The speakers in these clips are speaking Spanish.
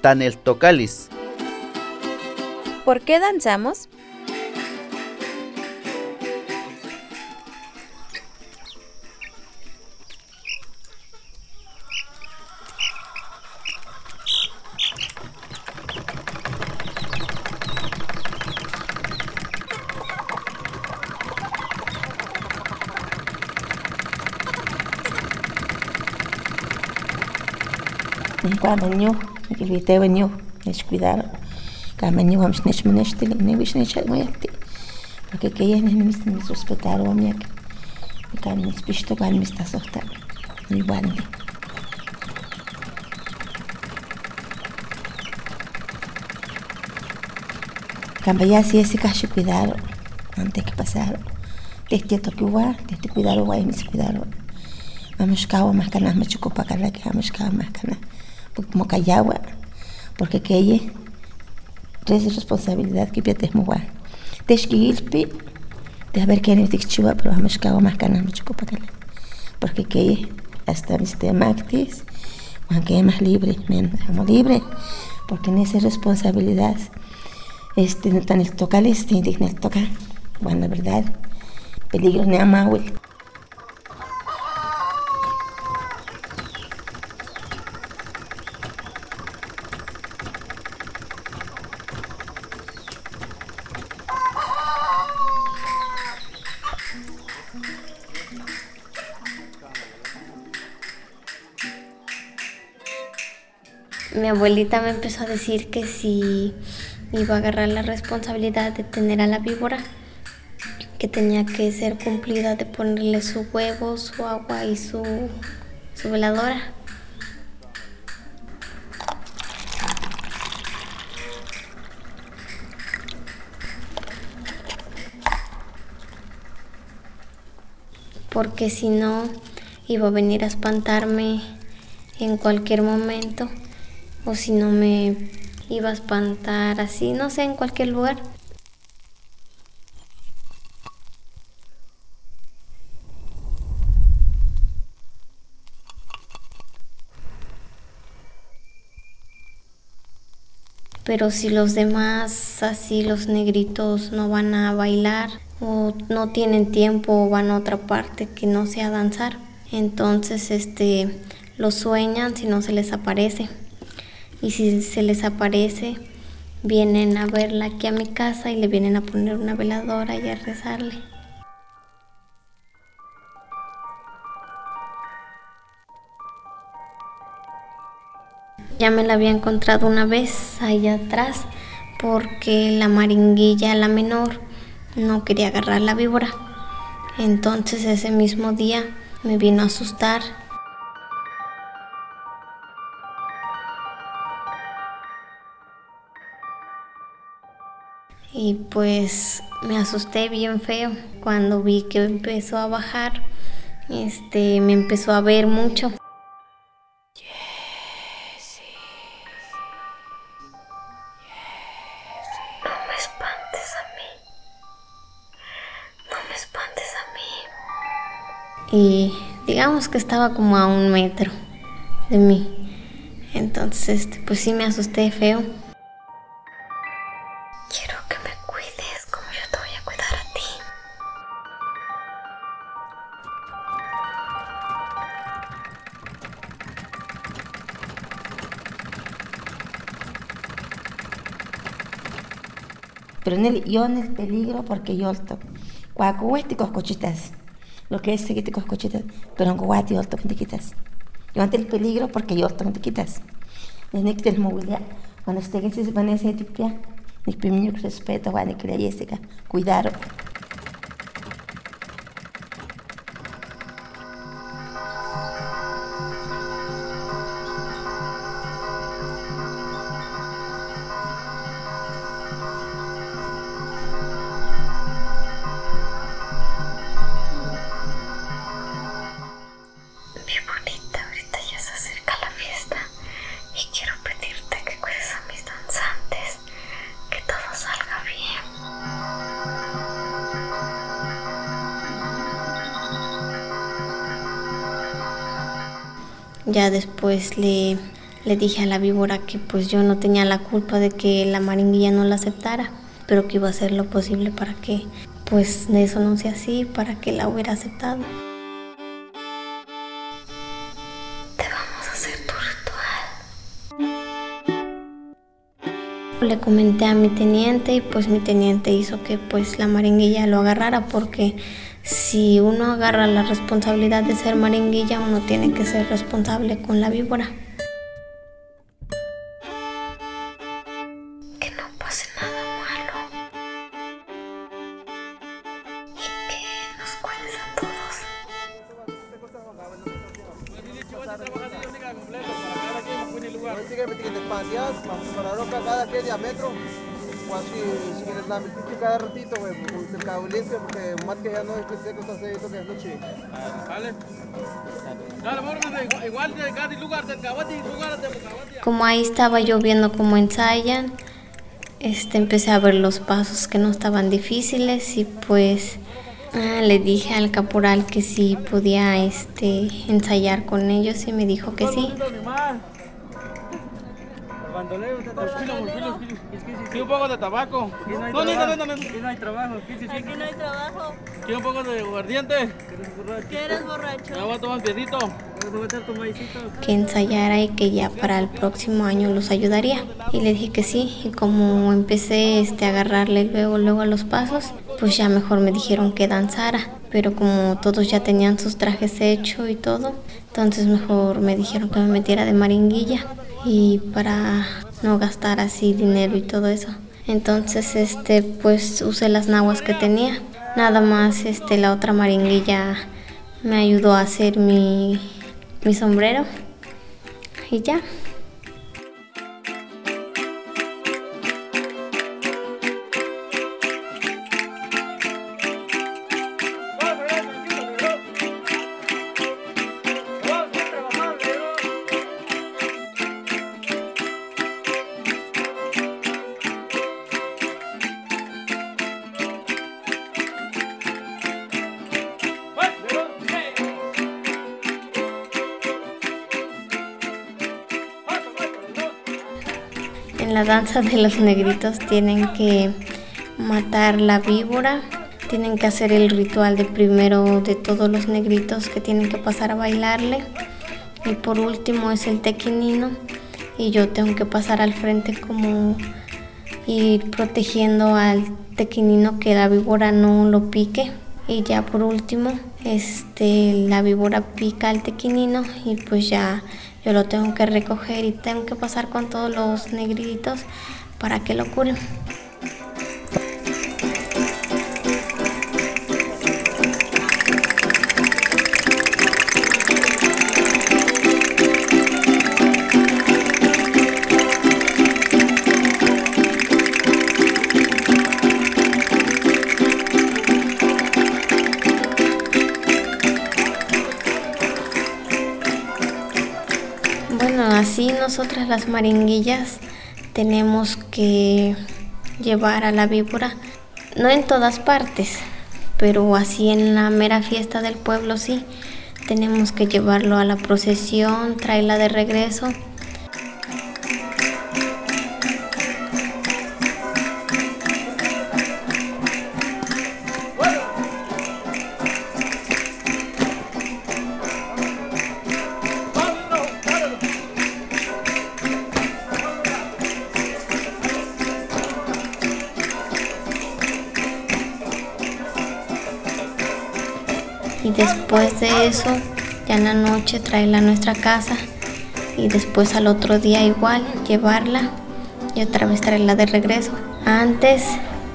Taneltocalis. ¿Por qué danzamos? Guamenyo, ilvite venyo, nech cuidar. Guamenyo vamos nech menestili, ne wish nech moyati. Porque que ella ne mis mis respetar o miak. Y kan mis pisto kan mis tasota. Ni bandi. Kamba ya si ese cacho cuidar, antes que pasar. Desde que igual, desde cuidar o guay mis cuidar. Vamos kawa más canas, me chuco para que vamos más canas. Como callagua, porque que ella es responsabilidad que piates muy guay. Teshkilpi, de ver quién es chiva, pero vamos kawa más canas, para carra. Porque que ella hasta mis temactis, aunque es más libre, menos, somos libre, porque en esa responsabilidad este, tan el tocar este, el tocar, bueno, la verdad, peligro ni amahuel. Mi abuelita me empezó a decir que si iba a agarrar la responsabilidad de tener a la víbora, que tenía que ser cumplida de ponerle su huevo, su agua y su, su veladora. Porque si no, iba a venir a espantarme en cualquier momento o si no me iba a espantar así, no sé, en cualquier lugar. Pero si los demás, así los negritos, no van a bailar o no tienen tiempo o van a otra parte que no sea danzar, entonces este, lo sueñan si no se les aparece y si se les aparece vienen a verla aquí a mi casa y le vienen a poner una veladora y a rezarle. Ya me la había encontrado una vez allá atrás porque la maringuilla, la menor, no quería agarrar la víbora. Entonces ese mismo día me vino a asustar y pues me asusté bien feo cuando vi que empezó a bajar este me empezó a ver mucho. No me espantes a mí. No me espantes a mí. Y digamos que estaba como a un metro de mí. Entonces este, pues sí me asusté feo Pero en yo en el peligro porque yo alto. Cuacuesti coscochitas. Lo que es seguir coscochitas. Pero en Guati alto que te quitas. Yo ante el peligro porque yo alto que te quitas. Es que el. Cuando esté en ese tipo primeiro respeto. Cuidado. Ya después le, le dije a la víbora que pues yo no tenía la culpa de que la maringuilla no la aceptara, pero que iba a hacer lo posible para que pues eso no sea así, para que la hubiera aceptado. Te vamos a hacer tu ritual. Le comenté a mi teniente y pues mi teniente hizo que pues la maringuilla lo agarrara porque si uno agarra la responsabilidad de ser maringuilla, uno tiene que ser responsable con la víbora. Que no pase nada malo. Y que nos cuides a todos. A cada que diámetro. O así, si quieres la metir cada ratito, güey, pues el cabulisco, porque más que ya no es que se cosa se esto que es noche. Vale. Dale, vamos, igual- igual de cada lugar, de cada lugar, de cada Como ahí estaba yo viendo cómo ensayan, este, empecé a ver los pasos que no estaban difíciles y pues ah, le dije al caporal que si podía este, ensayar con ellos y me dijo que sí. Y un poco de tabaco. No, no, no, no, no. Aquí no hay trabajo. Aquí no hay trabajo. Quiero un poco de aguardiente. ¿Quieres borracho? Me voy a tomar un que ensayara y que ya para el próximo año los ayudaría. Y le dije que sí, y como empecé este, a agarrarle luego, luego a los pasos, pues ya mejor me dijeron que danzara. Pero como todos ya tenían sus trajes hechos y todo, entonces mejor me dijeron que me metiera de maringuilla y para no gastar así dinero y todo eso. Entonces, este, pues usé las naguas que tenía. Nada más, este, la otra maringuilla me ayudó a hacer mi, mi sombrero y ya. La danza de los negritos tienen que matar la víbora, tienen que hacer el ritual de primero de todos los negritos que tienen que pasar a bailarle. Y por último es el tequinino y yo tengo que pasar al frente como ir protegiendo al tequinino que la víbora no lo pique. Y ya por último, este, la víbora pica al tequinino y pues ya yo lo tengo que recoger y tengo que pasar con todos los negritos para que lo curen. Así nosotras las maringuillas tenemos que llevar a la víbora, no en todas partes, pero así en la mera fiesta del pueblo sí. Tenemos que llevarlo a la procesión, traerla de regreso. Y después de eso, ya en la noche traerla a nuestra casa y después al otro día igual llevarla y otra vez traerla de regreso. Antes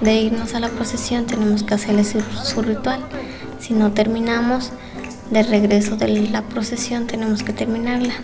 de irnos a la procesión tenemos que hacerle su, su ritual. Si no terminamos, de regreso de la procesión tenemos que terminarla.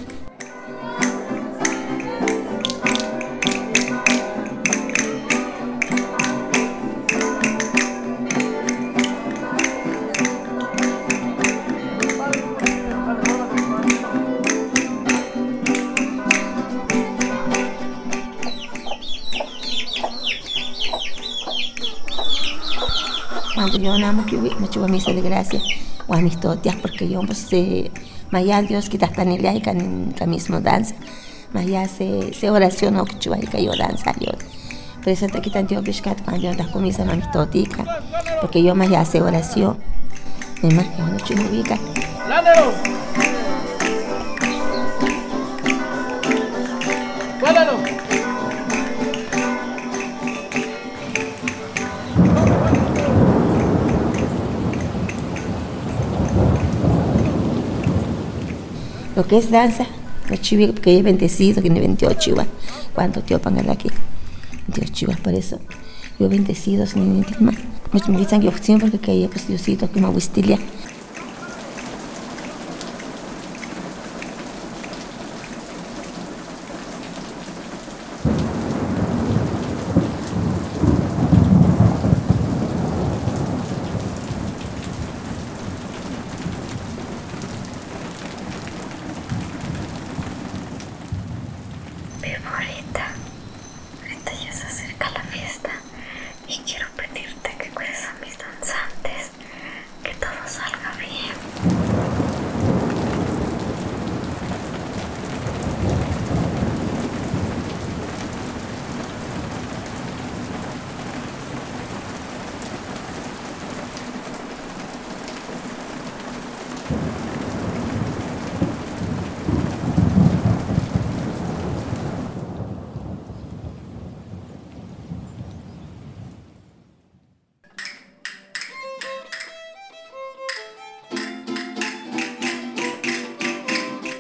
Yo más que me chuvo misa de gracia o a mis totias, porque yo pues eh, Mas ya Dios quita tan el y can mismo danza. Mas ya se, se oración o que chuva y yo danza yo. Te quitan tío biscat cuando yo das comida manitotica. Porque yo más ya hace oración. Más yo no chuva ubica. ¡Lándalo! ¡Cuélalo! Lo que es danza, lo chivi porque es bendecido, tiene 28 igual. ¿Cuánto tío pangan aquí? 28 igual, por eso. Yo bendecido, sin ni más. Me dicen que yo siempre que caía, pues Diosito, que me gustilia. Pero ahorita, ahorita ya se acerca la fiesta y quiero pedirte que cuides a mis danzantes, que todo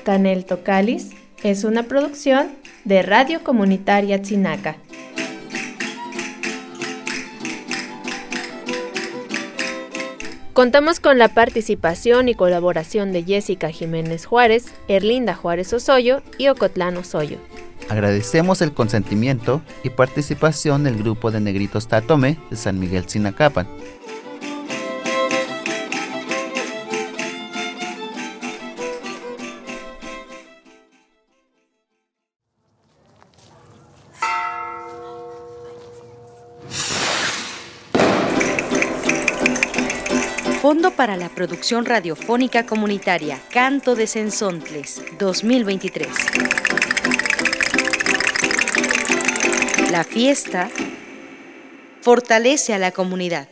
Canel Tocalis es una producción de Radio Comunitaria Chinaca. Contamos con la participación y colaboración de Jessica Jiménez Juárez, Erlinda Juárez Osoyo y Ocotlán Osoyo. Agradecemos el consentimiento y participación del grupo de Negritos Tatome de San Miguel Sinacapan. Fondo para la Producción Radiofónica Comunitaria Canto de Sensontles 2023. La fiesta fortalece a la comunidad.